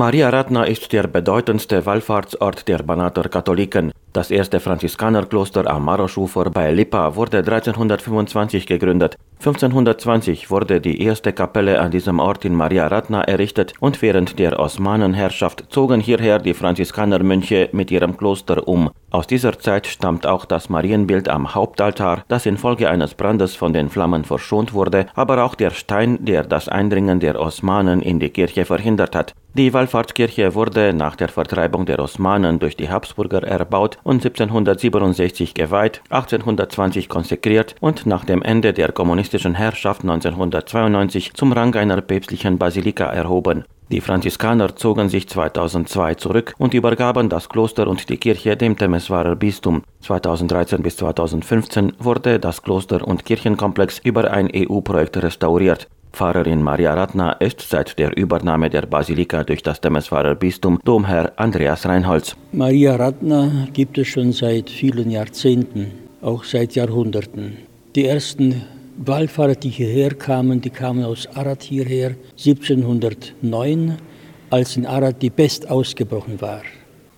Maria Radna ist der bedeutendste Wallfahrtsort der Banater Katholiken. Das erste Franziskanerkloster am Marosch-Ufer bei Lipa wurde 1325 gegründet. 1520 wurde die erste Kapelle an diesem Ort in Maria Radna errichtet und während der Osmanenherrschaft zogen hierher die Franziskanermönche mit ihrem Kloster um. Aus dieser Zeit stammt auch das Marienbild am Hauptaltar, das infolge eines Brandes von den Flammen verschont wurde, aber auch der Stein, der das Eindringen der Osmanen in die Kirche verhindert hat. Die Wallfahrtskirche wurde nach der Vertreibung der Osmanen durch die Habsburger erbaut und 1767 geweiht, 1820 konsekriert und nach dem Ende der kommunistischen Herrschaft 1992 zum Rang einer päpstlichen Basilika erhoben. Die Franziskaner zogen sich 2002 zurück und übergaben das Kloster und die Kirche dem Temeswarer Bistum. 2013 bis 2015 wurde das Kloster und Kirchenkomplex über ein EU-Projekt restauriert. Pfarrerin Maria Ratna ist seit der Übernahme der Basilika durch das Temeswarer Bistum Domherr Andreas Reinholz. Maria Ratna gibt es schon seit vielen Jahrzehnten, auch seit Jahrhunderten. Die ersten Wallfahrer, die hierher kamen, die kamen aus Arad hierher 1709, als in Arad die Pest ausgebrochen war.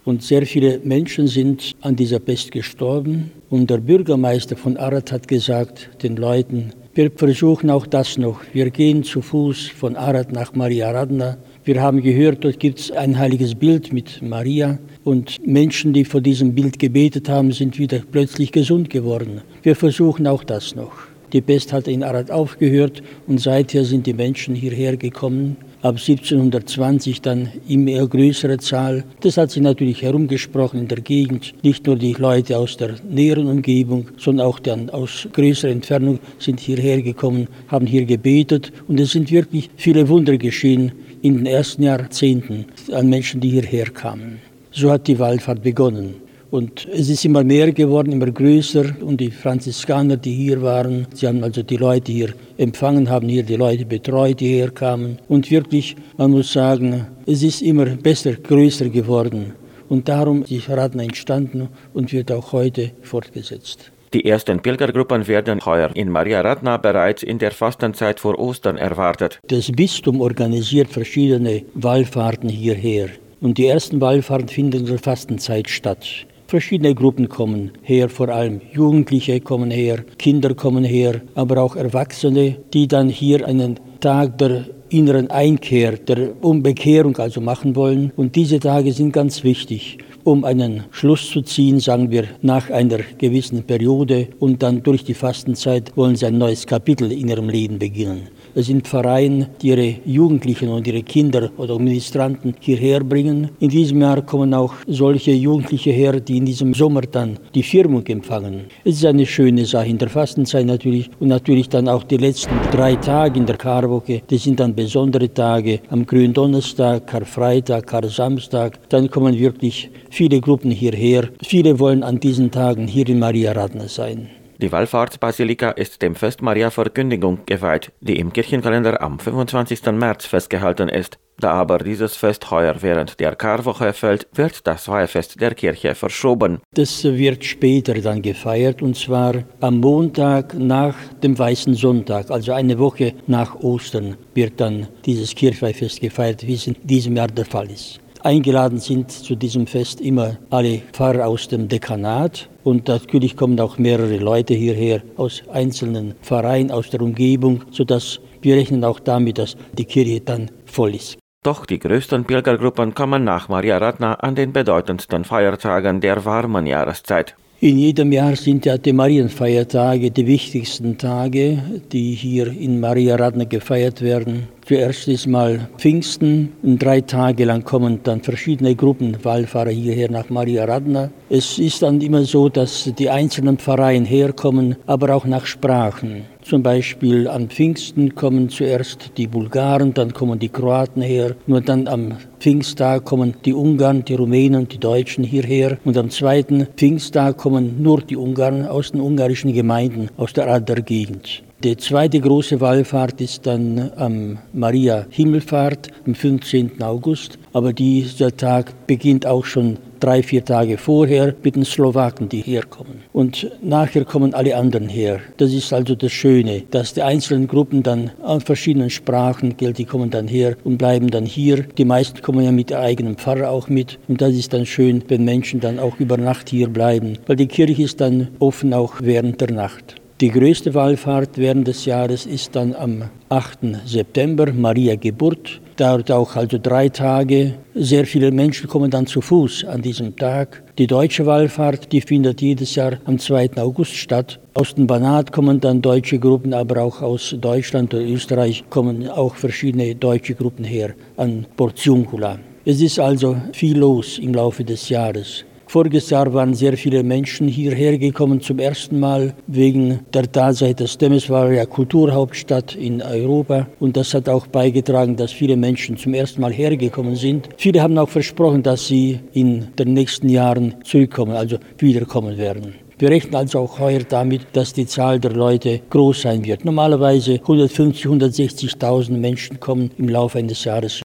Und sehr viele Menschen sind an dieser Pest gestorben. Und der Bürgermeister von Arad hat gesagt den Leuten, wir versuchen auch das noch. Wir gehen zu Fuß von Arad nach Maria Radna. Wir haben gehört, dort gibt es ein heiliges Bild mit Maria und Menschen, die vor diesem Bild gebetet haben, sind wieder plötzlich gesund geworden. Wir versuchen auch das noch. Die Pest hat in Arad aufgehört und seither sind die Menschen hierher gekommen ab 1720 dann immer größere Zahl. Das hat sich natürlich herumgesprochen in der Gegend. Nicht nur die Leute aus der näheren Umgebung, sondern auch dann aus größerer Entfernung sind hierher gekommen, haben hier gebetet und es sind wirklich viele Wunder geschehen in den ersten Jahrzehnten an Menschen, die hierher kamen. So hat die Wallfahrt begonnen. Und es ist immer mehr geworden, immer größer. Und die Franziskaner, die hier waren, sie haben also die Leute hier empfangen, haben hier die Leute betreut, die hierher kamen. Und wirklich, man muss sagen, es ist immer besser, größer geworden. Und darum ist Radna entstanden und wird auch heute fortgesetzt. Die ersten Pilgergruppen werden heuer in Maria Radna bereits in der Fastenzeit vor Ostern erwartet. Das Bistum organisiert verschiedene Wallfahrten hierher. Und die ersten Wallfahrten finden in der Fastenzeit statt. Verschiedene Gruppen kommen her, vor allem Jugendliche kommen her, Kinder kommen her, aber auch Erwachsene, die dann hier einen Tag der inneren Einkehr, der Umbekehrung also machen wollen. Und diese Tage sind ganz wichtig, um einen Schluss zu ziehen, sagen wir, nach einer gewissen Periode. Und dann durch die Fastenzeit wollen sie ein neues Kapitel in ihrem Leben beginnen. Es sind Vereine, die ihre Jugendlichen und ihre Kinder oder Ministranten hierher bringen. In diesem Jahr kommen auch solche Jugendliche her, die in diesem Sommer dann die Firmung empfangen. Es ist eine schöne Sache in der Fastenzeit natürlich und natürlich dann auch die letzten drei Tage in der Karwoche. Das sind dann besondere Tage am Gründonnerstag, Karfreitag, Kar-Samstag. Dann kommen wirklich viele Gruppen hierher. Viele wollen an diesen Tagen hier in Maria Radner sein. Die Wallfahrtsbasilika ist dem Fest Maria Verkündigung geweiht, die im Kirchenkalender am 25. März festgehalten ist. Da aber dieses Fest heuer während der Karwoche fällt, wird das Weihfest der Kirche verschoben. Das wird später dann gefeiert und zwar am Montag nach dem Weißen Sonntag, also eine Woche nach Ostern, wird dann dieses Kirchweihfest gefeiert, wie es in diesem Jahr der Fall ist. Eingeladen sind zu diesem Fest immer alle Pfarrer aus dem Dekanat und natürlich kommen auch mehrere Leute hierher aus einzelnen Vereinen aus der Umgebung, sodass wir rechnen auch damit, dass die Kirche dann voll ist. Doch die größten Pilgergruppen kommen nach Maria Radna an den bedeutendsten Feiertagen der warmen Jahreszeit. In jedem Jahr sind ja die Marienfeiertage die wichtigsten Tage, die hier in Maria Radna gefeiert werden. Zuerst ist mal Pfingsten drei Tage lang kommen dann verschiedene Gruppen Wallfahrer hierher nach Maria Radna. Es ist dann immer so, dass die einzelnen Pfarreien herkommen, aber auch nach Sprachen. Zum Beispiel an Pfingsten kommen zuerst die Bulgaren, dann kommen die Kroaten her. Nur dann am Pfingsttag kommen die Ungarn, die Rumänen, die Deutschen hierher. Und am zweiten Pfingsttag kommen nur die Ungarn aus den ungarischen Gemeinden, aus der Adler Gegend. Die zweite große Wallfahrt ist dann am Maria Himmelfahrt am 15. August. Aber dieser Tag beginnt auch schon drei, vier Tage vorher mit den Slowaken, die herkommen. Und nachher kommen alle anderen her. Das ist also das Schöne, dass die einzelnen Gruppen dann an verschiedenen Sprachen, die kommen dann her und bleiben dann hier. Die meisten kommen ja mit der eigenen Pfarrer auch mit. Und das ist dann schön, wenn Menschen dann auch über Nacht hier bleiben, weil die Kirche ist dann offen auch während der Nacht. Die größte Wallfahrt während des Jahres ist dann am 8. September, Maria Geburt. Dauert auch also drei Tage. Sehr viele Menschen kommen dann zu Fuß an diesem Tag. Die deutsche Wallfahrt, die findet jedes Jahr am 2. August statt. Aus dem Banat kommen dann deutsche Gruppen, aber auch aus Deutschland oder Österreich kommen auch verschiedene deutsche Gruppen her an Portiuncula. Es ist also viel los im Laufe des Jahres. Voriges Jahr waren sehr viele Menschen hierher gekommen zum ersten Mal wegen der Tatsache, dass Demes war ja Kulturhauptstadt in Europa und das hat auch beigetragen, dass viele Menschen zum ersten Mal hergekommen sind. Viele haben auch versprochen, dass sie in den nächsten Jahren zurückkommen, also wiederkommen werden. Wir rechnen also auch heuer damit, dass die Zahl der Leute groß sein wird. Normalerweise 150.000, 160.000 Menschen kommen im Laufe eines Jahres